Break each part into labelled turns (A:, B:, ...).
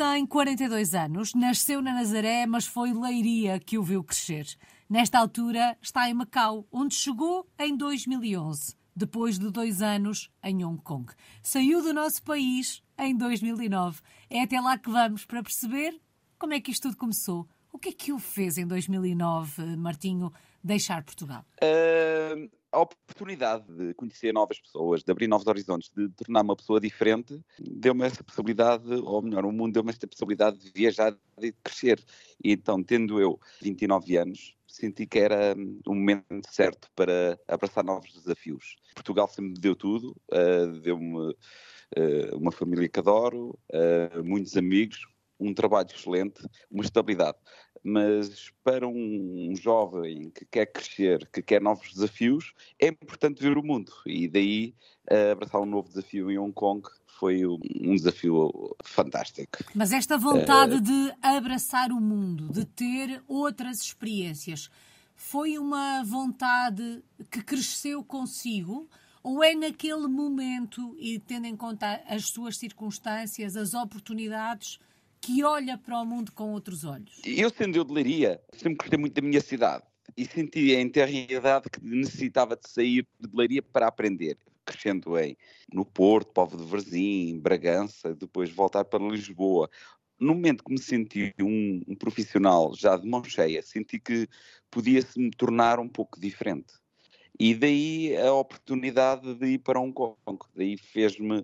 A: tem 42 anos, nasceu na Nazaré, mas foi Leiria que o viu crescer. Nesta altura está em Macau, onde chegou em 2011, depois de dois anos em Hong Kong. Saiu do nosso país em 2009. É até lá que vamos para perceber como é que isto tudo começou. O que é que o fez em 2009, Martinho, deixar Portugal?
B: Uh, a oportunidade de conhecer novas pessoas, de abrir novos horizontes, de tornar uma pessoa diferente, deu-me essa possibilidade, ou melhor, o mundo deu-me esta possibilidade de viajar e de crescer. E então, tendo eu 29 anos, senti que era hum, o momento certo para abraçar novos desafios. Portugal sempre me deu tudo, uh, deu-me uh, uma família que adoro, uh, muitos amigos, um trabalho excelente, uma estabilidade mas para um jovem que quer crescer, que quer novos desafios, é importante ver o mundo. E daí uh, abraçar um novo desafio em Hong Kong foi um, desafio fantástico.
A: Mas esta vontade uh, de abraçar o mundo, de ter outras experiências, foi uma vontade que cresceu consigo? Ou é naquele momento, e tendo em conta as suas circunstâncias, as oportunidades, que olha para o mundo com outros olhos?
B: Eu, sendo eu de Leiria, sempre gostei muito da minha cidade e senti a integridade que necessitava de sair de Leiria para aprender. Crescendo em no Porto, Povo de Varzim, Bragança, depois voltar para Lisboa. No momento que me senti um, um profissional já de mão cheia, senti que podia-se me tornar um pouco diferente. E daí a oportunidade de ir para Hong Kong. Daí fez-me,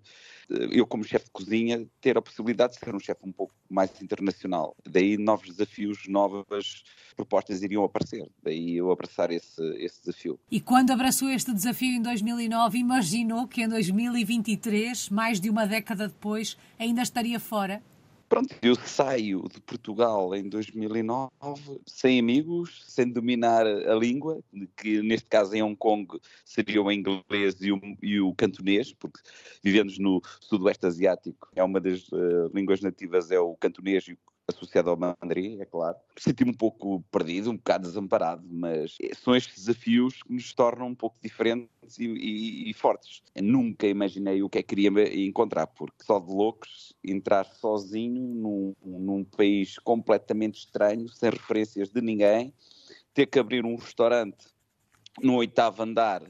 B: eh, eu como chefe de cozinha, ter a possibilidade de ser um chefe um pouco mais internacional. Daí novos desafios, novas propostas iriam aparecer. Daí eu abraçar esse, esse desafio.
A: E quando abraçou este desafio em 2009, imaginou que em 2023, mais de uma década depois, ainda estaria fora?
B: Pronto, eu saio de Portugal em 2009 sem amigos, sem dominar a língua, que neste caso em Hong Kong seria o inglês e o, e o cantonês, porque vivemos no sudoeste asiático, é uma das uh, línguas nativas é o cantonês e o associado ao mandarim, é claro. Senti-me um pouco perdido, um bocado desamparado, mas são estes desafios que nos tornam um pouco diferentes e, e, e fortes. Eu nunca imaginei o que é que queria encontrar, porque só de loucos, entrar sozinho num, num país completamente estranho, sem referências de ninguém, ter que abrir um restaurante no oitavo andar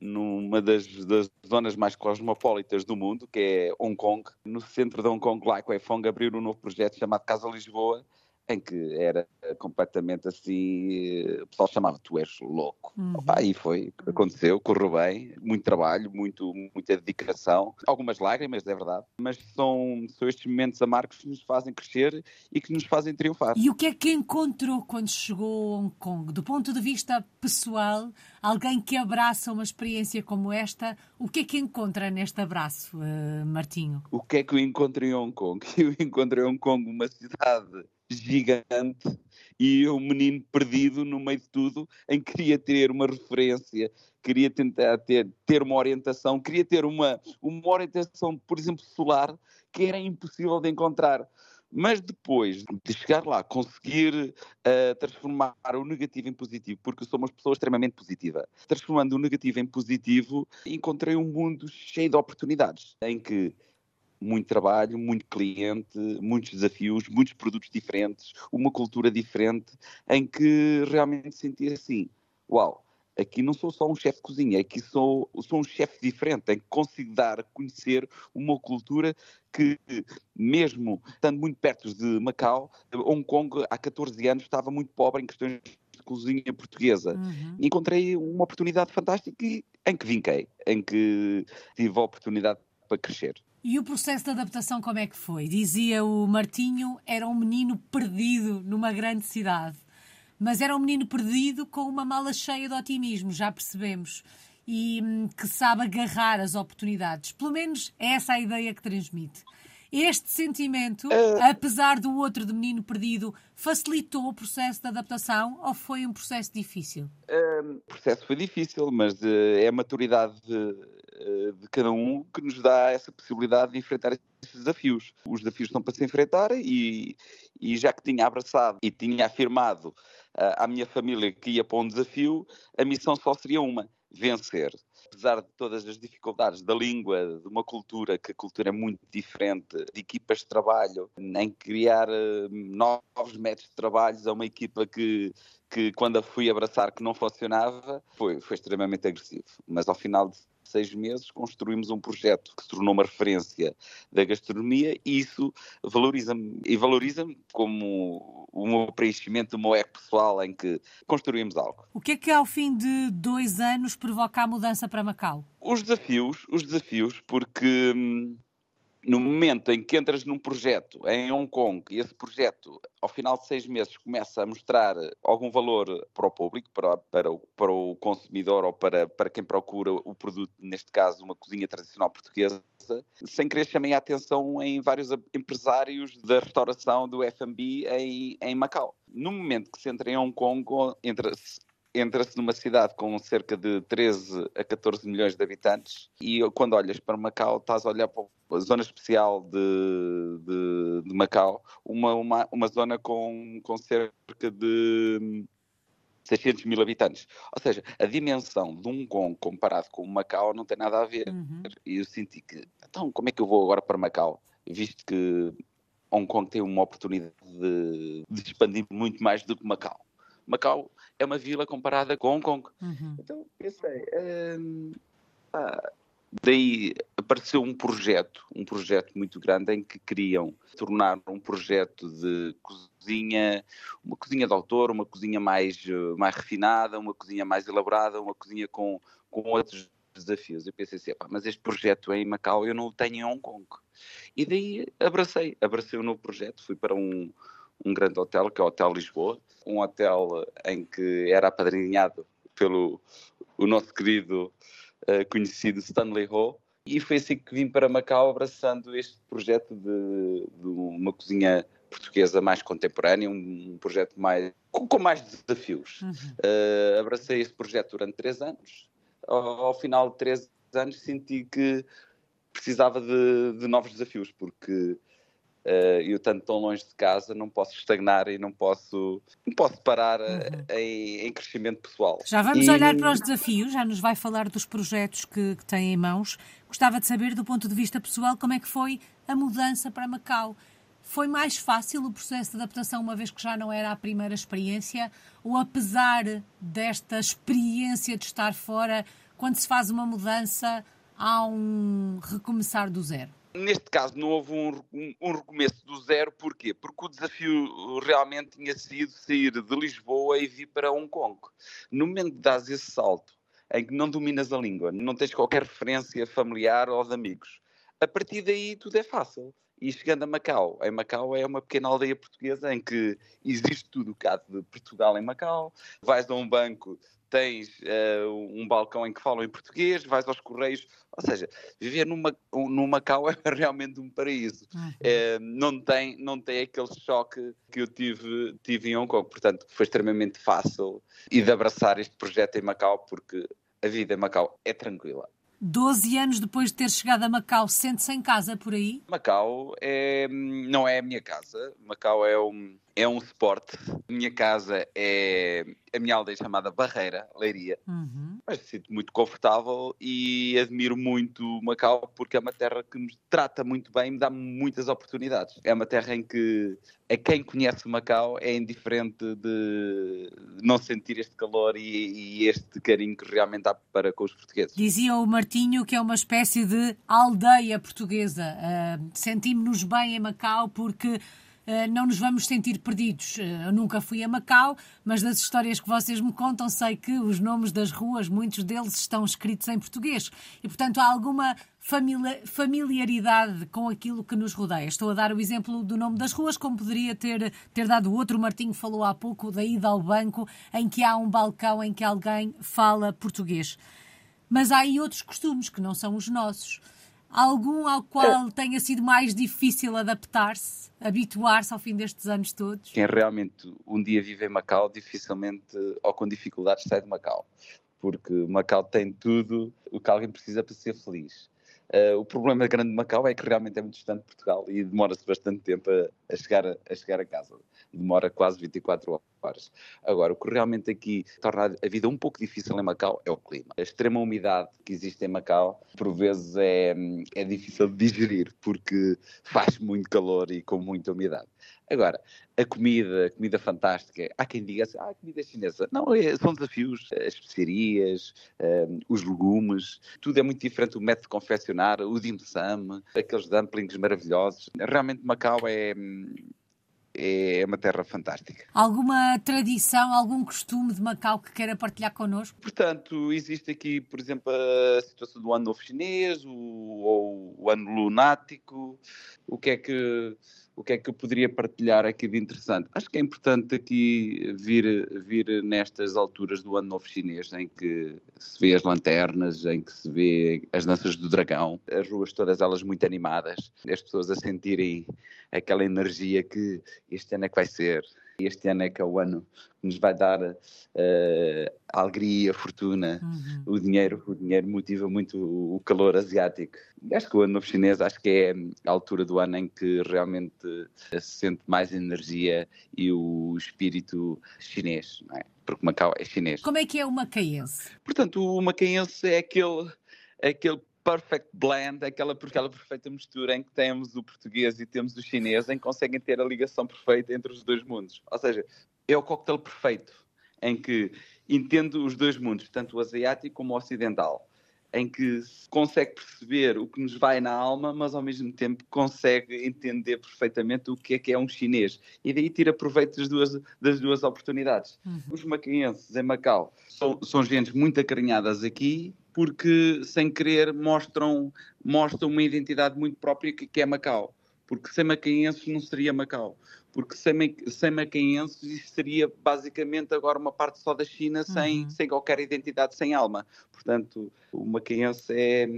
B: numa das, das, zonas mais cosmopolitas do mundo, que é Hong Kong. No centro de Hong Kong, lá, Fong abriu um novo projeto chamado Casa Lisboa, em que era completamente assim, o pessoal chamava tu és louco. Uhum. Opa, e foi, aconteceu, correu bem, muito trabalho, muito, muita dedicação, algumas lágrimas, é verdade, mas são, são estes momentos amargos que nos fazem crescer e que nos fazem triunfar.
A: E o que é que encontrou quando chegou a Hong Kong? Do ponto de vista pessoal, alguém que abraça uma experiência como esta, o que é que encontra neste abraço, uh, Martinho?
B: O que é que eu encontrei em Hong Kong? Eu encontrei em Hong Kong uma cidade gigante e um menino perdido no meio de tudo, em que queria ter uma referência, queria tentar ter, ter uma orientação, queria ter uma, uma orientação, por exemplo, solar, que era impossível de encontrar. Mas depois de chegar lá, conseguir uh, transformar o negativo em positivo, porque sou uma pessoa extremamente positiva, transformando o negativo em positivo, encontrei um mundo cheio de oportunidades, em que muito trabalho, muito cliente, muitos desafios, muitos produtos diferentes, uma cultura diferente, em que realmente senti assim: uau, aqui não sou só um chefe de cozinha, aqui sou, sou um chefe diferente, em que consigo dar a conhecer uma cultura que, mesmo estando muito perto de Macau, Hong Kong há 14 anos estava muito pobre em questões de cozinha portuguesa. Uhum. Encontrei uma oportunidade fantástica em que vinquei, em que tive a oportunidade para crescer.
A: E o processo de adaptação como é que foi? Dizia o Martinho, era um menino perdido numa grande cidade. Mas era um menino perdido com uma mala cheia de otimismo, já percebemos. E hum, que sabe agarrar as oportunidades. Pelo menos é essa a ideia que transmite. Este sentimento, uh... apesar do outro de menino perdido, facilitou o processo de adaptação ou foi um processo difícil?
B: Uh, o processo foi difícil, mas uh, é a maturidade de, eh, de cada um que nos dá essa possibilidade de enfrentar esses desafios. Os desafios estão para se enfrentar e, e já que tinha abraçado e tinha afirmado uh, à minha família que ia para um desafio, a missão só seria uma: vencer. apesar de todas as dificuldades da língua, de uma cultura, que a cultura é muito diferente, de equipas de trabalho, em criar uh, novos métodos de trabalho a uma equipa que, que quando a fui abraçar que não funcionava, foi, foi extremamente agressivo. Mas ao final de seis meses construímos um projeto que se tornou uma referência da gastronomia e isso valoriza-me e valoriza-me como o meu preenchimento do meu eco pessoal em que construímos algo.
A: O que é que ao fim de dois anos provoca a mudança para Macau?
B: Os desafios, os desafios, porque hum, no momento em que entras num projeto em Hong Kong e esse projeto, ao final de seis meses, começa a mostrar algum valor para o público, para, para, o, para o consumidor ou para, para quem procura o produto, neste caso uma cozinha tradicional portuguesa, sem querer chamei a atenção em vários empresários da restauração do F&B em, em Macau. No momento que se entra em Hong Kong, entra-se entra-se numa cidade com cerca de 13 a 14 milhões de habitantes e quando olhas para Macau estás a olhar para a zona especial de, de, de Macau, uma, uma, uma zona com, com cerca de 600 mil habitantes. Ou seja, a dimensão de um Kong comparado com Macau não tem nada a ver. Uhum. E eu senti que, então, como é que eu vou agora para Macau? Visto que Hong Kong tem uma oportunidade de, de expandir muito mais do que Macau. Macau é uma vila comparada com Hong Kong. Uhum. Então, pensei, hum, ah, daí apareceu um projeto, um projeto muito grande em que queriam tornar um projeto de cozinha, uma cozinha de autor, uma cozinha mais, mais refinada, uma cozinha mais elaborada, uma cozinha com, com outros desafios. Eu pensei assim, mas este projeto é em Macau eu não o tenho em Hong Kong. E daí abracei, abracei o um novo projeto, fui para um, um grande hotel, que é o Hotel Lisboa, um hotel em que era apadrinhado pelo o nosso querido uh, conhecido Stanley Ho, e foi assim que vim para Macau abraçando este projeto de, de uma cozinha portuguesa mais contemporânea, um, projeto mais com, com mais desafios. Uhum. Uh, abracei esse projeto durante três anos. Ao, ao, final de três anos senti que precisava de, de novos desafios, porque Uh, eu tanto tão longe de casa não posso estagnar e não posso, não posso parar eh, uhum. em, em, crescimento pessoal.
A: Já vamos e... olhar para os desafios, já nos vai falar dos projetos que, que tem em mãos. Gostava de saber, do ponto de vista pessoal, como é que foi a mudança para Macau. Foi mais fácil o processo de adaptação, uma vez que já não era a primeira experiência? Ou apesar desta experiência de estar fora, quando se faz uma mudança, há um recomeçar do zero?
B: Neste caso não houve um, um, um, recomeço do zero, porquê? Porque o desafio realmente tinha sido sair de Lisboa e vir para Hong Kong. No momento de dar esse salto, em que não dominas a língua, não tens qualquer referência familiar ou de amigos, a partir daí tudo é fácil. E chegando a Macau, em Macau é uma pequena aldeia portuguesa em que existe tudo cá de Portugal em Macau. Vais a um banco, tens uh, um balcão em que falam em português, vais aos correios, ou seja, viver numa, num Macau é realmente um paraíso. Uhum. Uh, não, tem, não tem aquele choque que eu tive, tive em Hong Kong, portanto foi extremamente fácil e de abraçar este projeto em Macau porque a vida em Macau é tranquila.
A: 12 anos depois de ter chegado a Macau, sente-se em casa por aí?
B: Macau é, não é a minha casa. Macau é um, é um suporte. Minha casa é a minha aldeia chamada Barreira, Leiria. Uhum. Mas sinto muito confortável e admiro muito Macau porque é uma terra que me trata muito bem e me dá muitas oportunidades. É uma terra em que a quem conhece Macau é indiferente de não sentir este calor e, e este carinho que realmente há para com os portugueses.
A: Dizia o Martinho que é uma espécie de aldeia portuguesa. Uh, Sentimos-nos bem em Macau porque não nos vamos sentir perdidos. Eh, eu nunca fui a Macau, mas das histórias que vocês me contam, sei que os nomes das ruas, muitos deles estão escritos em português. E, portanto, há alguma familiaridade com aquilo que nos rodeia. Estou a dar o exemplo do nome das ruas, como poderia ter, ter dado outro. O Martinho falou há pouco da ida ao banco, em que há um balcão em que alguém fala português. Mas há aí outros costumes que não são os nossos. Algum ao qual tenha sido mais difícil adaptar-se, habituar-se ao fim destes anos todos?
B: Quem realmente um dia vive em Macau, dificilmente ou com dificuldades sai de Macau, porque Macau tem tudo o que alguém precisa para ser feliz. Uh, o problema grande de Macau é que realmente é muito distante de Portugal e demora-se bastante tempo a, a, chegar a, a, chegar a casa. demora quase 24 horas. Agora, o que realmente aqui torna a vida um pouco difícil em Macau é o clima. A extrema umidade que existe em Macau, por vezes, é, é difícil de digerir, porque faz muito calor e com muita umidade. Agora, a comida, a comida fantástica, há quem diga assim, ah, a comida chinesa. Não, é, são desafios, as especiarias, um, os legumes, tudo é muito diferente, o método de confeccionar, o dim sum, aqueles dumplings maravilhosos. Realmente Macau é é uma terra fantástica.
A: Alguma tradição, algum costume de Macau que queira partilhar connosco?
B: Portanto, existe aqui, por exemplo, a situação do ano novo chinês, o, ou o ano lunático. O que é que o que é que eu poderia partilhar aqui de interessante? Acho que é importante aqui vir, vir nestas alturas do Ano Novo Chinês, em que se vê as lanternas, em que se vê as danças do dragão, as ruas todas elas muito animadas, as pessoas a sentirem aquela energia que este ano é que vai ser, este ano é que é o ano que nos vai dar uh, a alegria, a fortuna, uhum. o dinheiro. O dinheiro motiva muito o, calor asiático. Acho que o ano novo chinês acho que é a altura do ano em que realmente se sente mais energia e o espírito chinês, não é? Porque Macau é chinês.
A: Como é que é o macaense?
B: Portanto, o macaense é aquele, é aquele perfect blend, aquela, aquela perfeita mistura em que temos o português e temos o chinês, em que conseguem ter a ligação perfeita entre os dois mundos. Ou seja, é o coquetel perfeito, em que entendo os dois mundos, tanto o asiático como o ocidental, em que se consegue perceber o que nos vai na alma, mas ao mesmo tempo consegue entender perfeitamente o que é que é um chinês. E daí tira proveito das duas, das duas oportunidades. Uhum. Os macaenses em Macau são, são gentes muito acarinhadas aqui, porque sem querer mostram, mostram uma identidade muito própria que, que é Macau. Porque sem macaenses não seria Macau. Porque sem, sem macaenses isto seria basicamente agora uma parte só da China sem, uhum. sem qualquer identidade, sem alma. Portanto, o macaense é,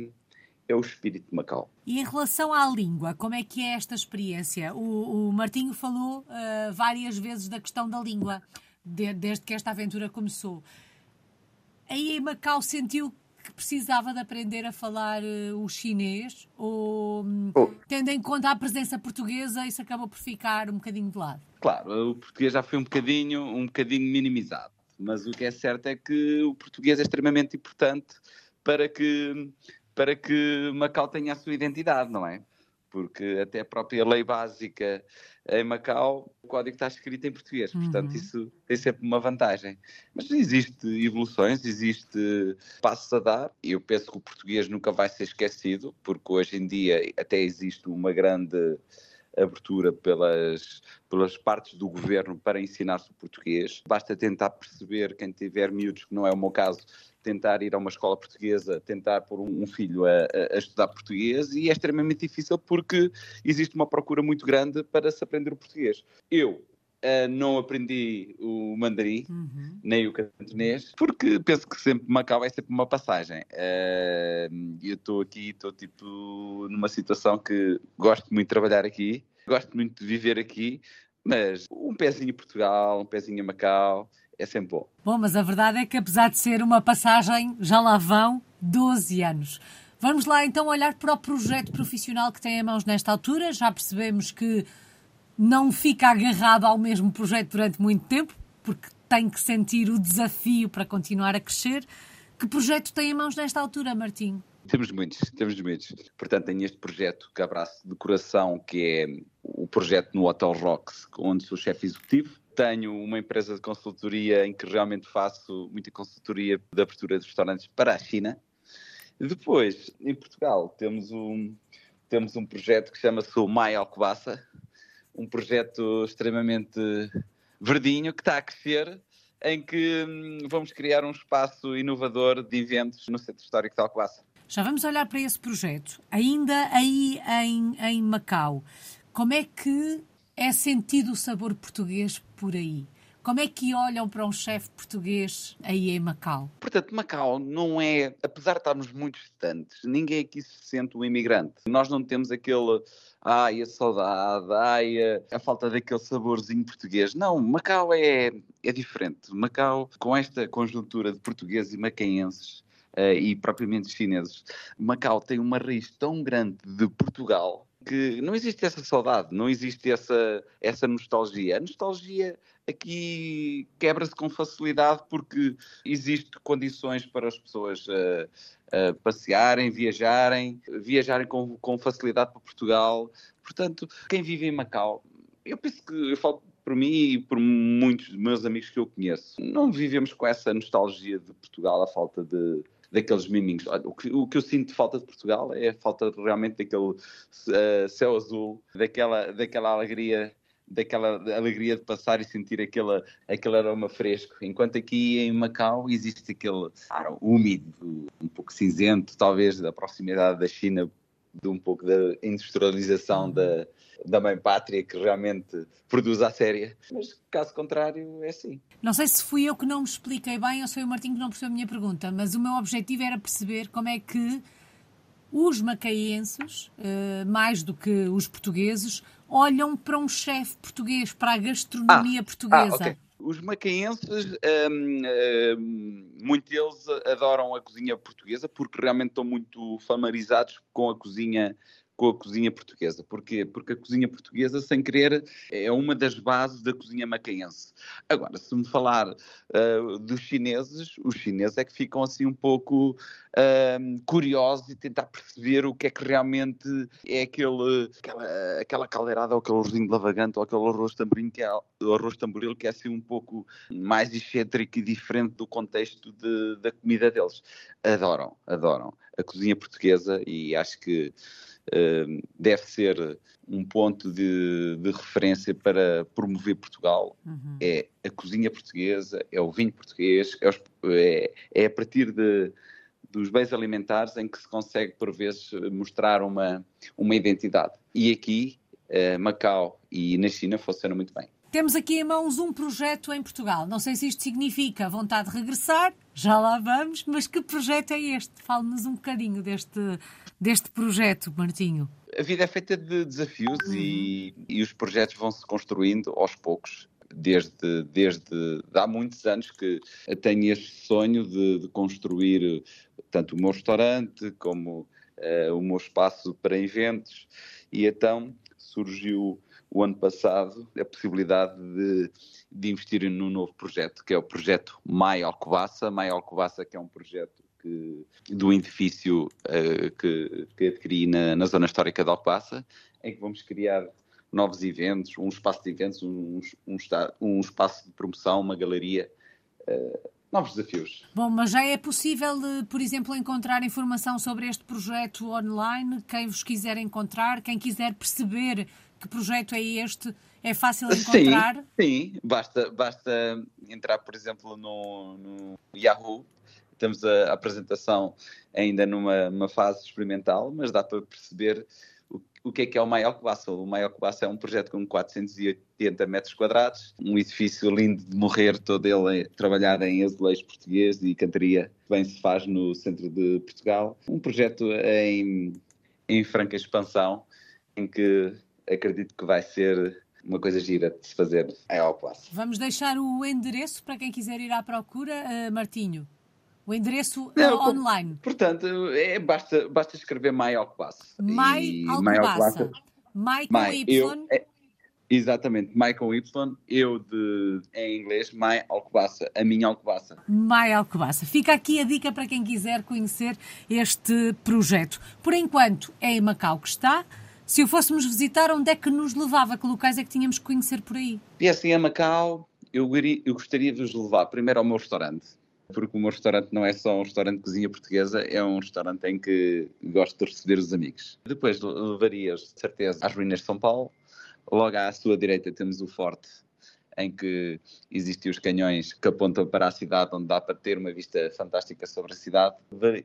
B: é o espírito de Macau.
A: E em relação à língua, como é que é esta experiência? O, o Martinho falou uh, várias vezes da questão da língua, de, desde que esta aventura começou. Aí em Macau sentiu que precisava de aprender a falar uh, o chinês ou, oh. tendo em conta a presença portuguesa, isso acabou por ficar um bocadinho de lado?
B: Claro, o português já foi um bocadinho, um bocadinho minimizado, mas o que é certo é que o português é extremamente importante para que, para que Macau tenha a sua identidade, não é? Porque até a própria lei básica em Macau, o código está escrito em português, portanto uhum. isso tem sempre uma vantagem. Mas existe evoluções, existe passos a dar, e eu penso que o português nunca vai ser esquecido, porque hoje em dia até existe uma grande abertura pelas, pelas partes do governo para ensinar-se o português. Basta tentar perceber, quem tiver miúdos, que não é o meu caso, tentar ir a uma escola portuguesa, tentar pôr um, filho a, a, estudar português e é extremamente difícil porque existe uma procura muito grande para se aprender o português. Eu Uh, não aprendi o mandarim, uhum. nem o cantonês, porque penso que sempre Macau é sempre uma passagem. Uh, eu estou aqui, estou tipo numa situação que gosto muito de trabalhar aqui, gosto muito de viver aqui, mas um pezinho em Portugal, um pezinho Macau, é sempre bom.
A: Bom, mas a verdade é que apesar de ser uma passagem, já lá vão 12 anos. Vamos lá então olhar para o projeto profissional que tem em mãos nesta altura. Já percebemos que não fica agarrado ao mesmo projeto durante muito tempo, porque tem que sentir o desafio para continuar a crescer. Que projeto tem em mãos nesta altura, Martinho?
B: Temos muitos, temos muitos. Portanto, tenho este projeto que abraço de coração, que é o projeto no Hotel Rocks, onde sou chefe executivo tenho uma empresa de consultoria em que realmente faço muita consultoria de abertura de restaurantes para a China. Depois, em Portugal, temos um, temos um projeto que chama-se o Mai Alcobaça, um projeto extremamente verdinho que está a crescer, em que hum, vamos criar um espaço inovador de eventos no Centro Histórico de Alcobaça.
A: Já vamos olhar para esse projeto. Ainda aí em, em Macau, como é que é sentido o sabor português por aí? Como é que olham para um chefe português aí em Macau?
B: Portanto, Macau não é, apesar de estarmos muito distantes, ninguém aqui se sente um imigrante. Nós não temos aquele, ai, a saudade, ai, a, a falta daquele saborzinho português. Não, Macau é, é diferente. Macau, com esta conjuntura de portugueses e macaenses, Uh, e propriamente chineses. Macau tem uma raiz tão grande de Portugal que não existe essa saudade, não existe essa, essa nostalgia. A nostalgia aqui quebra-se com facilidade porque existem condições para as pessoas uh, uh, passearem, viajarem, viajarem com, com facilidade para Portugal. Portanto, quem vive em Macau, eu penso que eu falo por mim e por muitos dos meus amigos que eu conheço, não vivemos com essa nostalgia de Portugal, a falta de daqueles miminhos. O que, o que eu sinto de falta de Portugal é a falta realmente daquele uh, céu azul, daquela, daquela alegria daquela alegria de passar e sentir aquele, aquele aroma fresco. Enquanto aqui em Macau existe aquele ar úmido, um pouco cinzento, talvez da proximidade da China, de um pouco da industrialização da, da mãe pátria que realmente produz a séria. Mas caso contrário, é assim.
A: Não sei se fui eu que não me expliquei bem ou se foi o Martinho que não percebeu a minha pergunta, mas o meu objetivo era perceber como é que os macaenses, eh, mais do que os portugueses, olham para um chefe português, para a gastronomia ah, portuguesa. Ah, okay.
B: Os macaenses, um, um, muitos deles adoram a cozinha portuguesa porque realmente estão muito familiarizados com a cozinha com a cozinha portuguesa. Porquê? Porque a cozinha portuguesa, sem querer, é uma das bases da cozinha macaense. Agora, se me falar uh, dos chineses, os chineses é que ficam assim um pouco uh, curiosos e tentar perceber o que é que realmente é aquele, aquela, aquela caldeirada ou aquele arrozinho de lavagante ou aquele arroz tamboril que é, arroz tamboril que é assim um pouco mais excêntrico e diferente do contexto de, da comida deles. Adoram, adoram a cozinha portuguesa e acho que deve ser um ponto de, de, referência para promover Portugal. Uhum. É a cozinha portuguesa, é o vinho português, é, os, é, é a partir de, dos bens alimentares em que se consegue, por vezes, mostrar uma, uma identidade. E aqui, uh, Macau e na China funcionam muito bem.
A: Temos aqui em mãos um projeto em Portugal. Não sei se isto significa vontade de regressar, já lá vamos, mas que projeto é este? Fale-nos um bocadinho deste, deste projeto, Martinho.
B: A vida é feita de desafios uhum. e, e os projetos vão se construindo aos poucos desde, desde há muitos anos que tenho este sonho de, de construir tanto o meu restaurante como uh, o meu espaço para eventos e então surgiu o ano passado a possibilidade de, de investir num novo projeto, que é o projeto Mai Alcobaça. Mai Alcobaça, que é um projeto que, do edifício uh, que, que adquiri na, na, zona histórica de Alcobaça, em que vamos criar novos eventos, um espaço de eventos, um, um, um espaço de promoção, uma galeria. Uh, novos desafios.
A: Bom, mas já é possível, eh, por exemplo, encontrar informação sobre este projeto online? Quem vos quiser encontrar, quem quiser perceber que projeto é este? É fácil encontrar?
B: Sim, sim. Basta, basta entrar, por exemplo, no, no Yahoo. Temos a, a apresentação ainda numa, numa fase experimental, mas dá para perceber o, o que é que é o Maior Cobaça. O Maior Cobaça é um projeto com 480 metros quadrados, um edifício lindo de morrer, todo ele trabalhado em azulejo português e cantaria, que bem se faz no centro de Portugal. Um projeto em, em franca expansão, em que acredito que vai ser uma coisa gira de se fazer em Alcoace.
A: Vamos deixar o endereço para quem quiser ir à procura, uh, Martinho. O endereço Não, uh, online.
B: Portanto, é, basta, basta escrever Mai Alcobaça.
A: Mai Alcobaça. Mai com Y. Eu, é,
B: exatamente, Mai com Y. Eu de, em inglês, Mai Alcobaça. A minha Alcobaça.
A: Mai Alcobaça. Fica aqui a dica para quem quiser conhecer este projeto. Por enquanto, é em Macau que está. Se o fôssemos visitar, onde é que nos levava? Que locais é que tínhamos que conhecer por aí?
B: Assim, a Macau, eu, eu gostaria de vos levar primeiro ao meu restaurante, porque o meu restaurante não é só um restaurante de cozinha portuguesa, é um restaurante em que gosto de receber os amigos. Depois levaria-os, de certeza, às ruínas de São Paulo. Logo à sua direita temos o Forte, em que existem os canhões que apontam para a cidade, onde dá para ter uma vista fantástica sobre a cidade.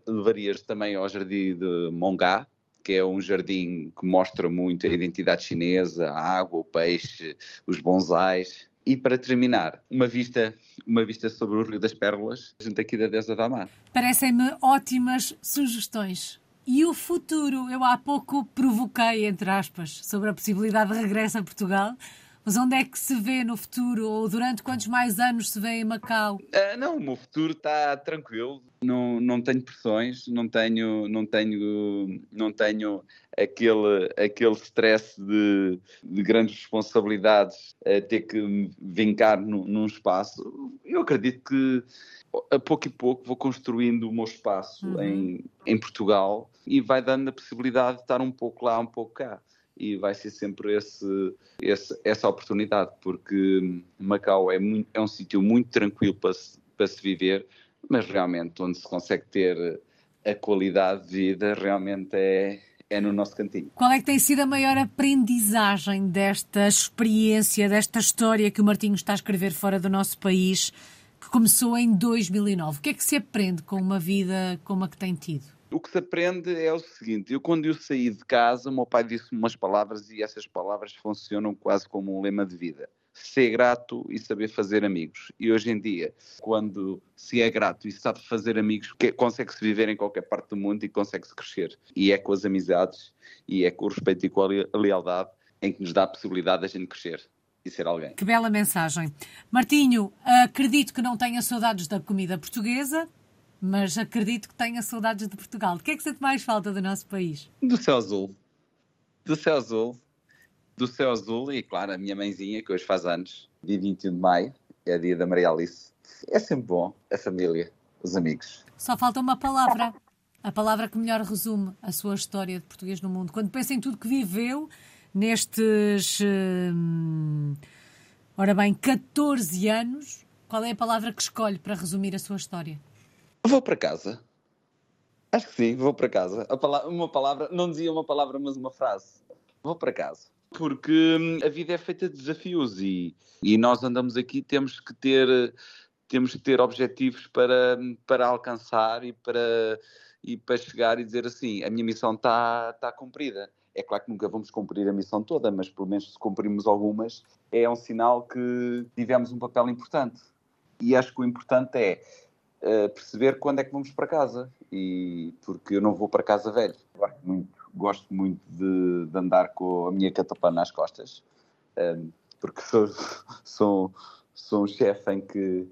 B: Levaria-os também ao Jardim de Mongá, que é um jardim que mostra muito a identidade chinesa, a água, o peixe, os bonsais. E para terminar, uma vista, uma vista sobre o Rio das Pérolas, junto aqui da Deza da Mar.
A: Parecem-me ótimas sugestões. E o futuro? Eu há pouco provoquei, entre aspas, sobre a possibilidade de regresso a Portugal. Mas onde é que se vê no futuro? Ou durante quantos mais anos se vê em Macau?
B: Uh, não, o meu futuro está tranquilo não, não tenho pressões, não tenho, não tenho, não tenho aquele, aquele stress de, de grandes responsabilidades a ter que vincar no, num espaço. Eu acredito que a pouco e pouco vou construindo o meu espaço uhum. em, em Portugal e vai dando a possibilidade de estar um pouco lá, um pouco cá. E vai ser sempre esse, esse essa oportunidade, porque Macau é, muito, é um sítio muito tranquilo para se, para se viver, mas realmente onde se consegue ter a qualidade de vida realmente é, é no nosso cantinho.
A: Qual é que tem sido a maior aprendizagem desta experiência, desta história que o Martinho está a escrever fora do nosso país? que começou em 2009. O que é que se aprende com uma vida como a que tem tido?
B: O que se aprende é o seguinte: eu, quando eu saí de casa, o meu pai disse-me umas palavras e essas palavras funcionam quase como um lema de vida. Ser grato e saber fazer amigos. E hoje em dia, quando se é grato e sabe fazer amigos, consegue-se viver em qualquer parte do mundo e consegue-se crescer. E é com as amizades e é com o respeito e com a lealdade em que nos dá a possibilidade de a gente crescer e ser alguém.
A: Que bela mensagem. Martinho, acredito que não tenha saudades da comida portuguesa, mas acredito que tenha saudades de Portugal. O que é que sente mais falta do nosso país?
B: Do céu azul. Do céu azul. Do céu azul e, claro, a minha mãezinha, que hoje faz anos, dia 21 de maio, é dia da Maria Alice. É sempre bom, a família, os amigos.
A: Só falta uma palavra. A palavra que melhor resume a sua história de português no mundo. Quando pensa em tudo que viveu, nestes. Hum, ora bem, 14 anos, qual é a palavra que escolhe para resumir a sua história?
B: Vou para casa. Acho que sim, vou para casa. Uma palavra, não dizia uma palavra, mas uma frase. Vou para casa. Porque hum, a vida é feita de desafios e, e nós andamos aqui, temos que ter, temos que ter objetivos para, para alcançar e para, e para chegar e dizer assim: a minha missão está, está cumprida. É claro que nunca vamos cumprir a missão toda, mas pelo menos se cumprimos algumas, é um sinal que tivemos um papel importante. E acho que o importante é perceber quando é que vamos para casa. E porque eu não vou para casa velho. Gosto muito, gosto muito de, de andar com a minha catapana nas costas, um, ehm, porque sou, sou, sou um chefe em que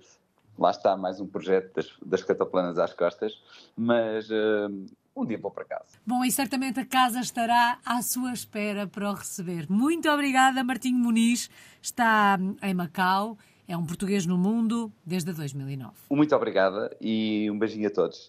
B: lá está mais um projeto das, das cataplanas às costas, mas uh, um dia vou para casa.
A: Bom, e certamente a casa estará à sua espera para o receber. Muito obrigada, Martinho Muniz. Está em Macau, é um português no mundo desde 2009.
B: Muito obrigada e um beijinho a todos.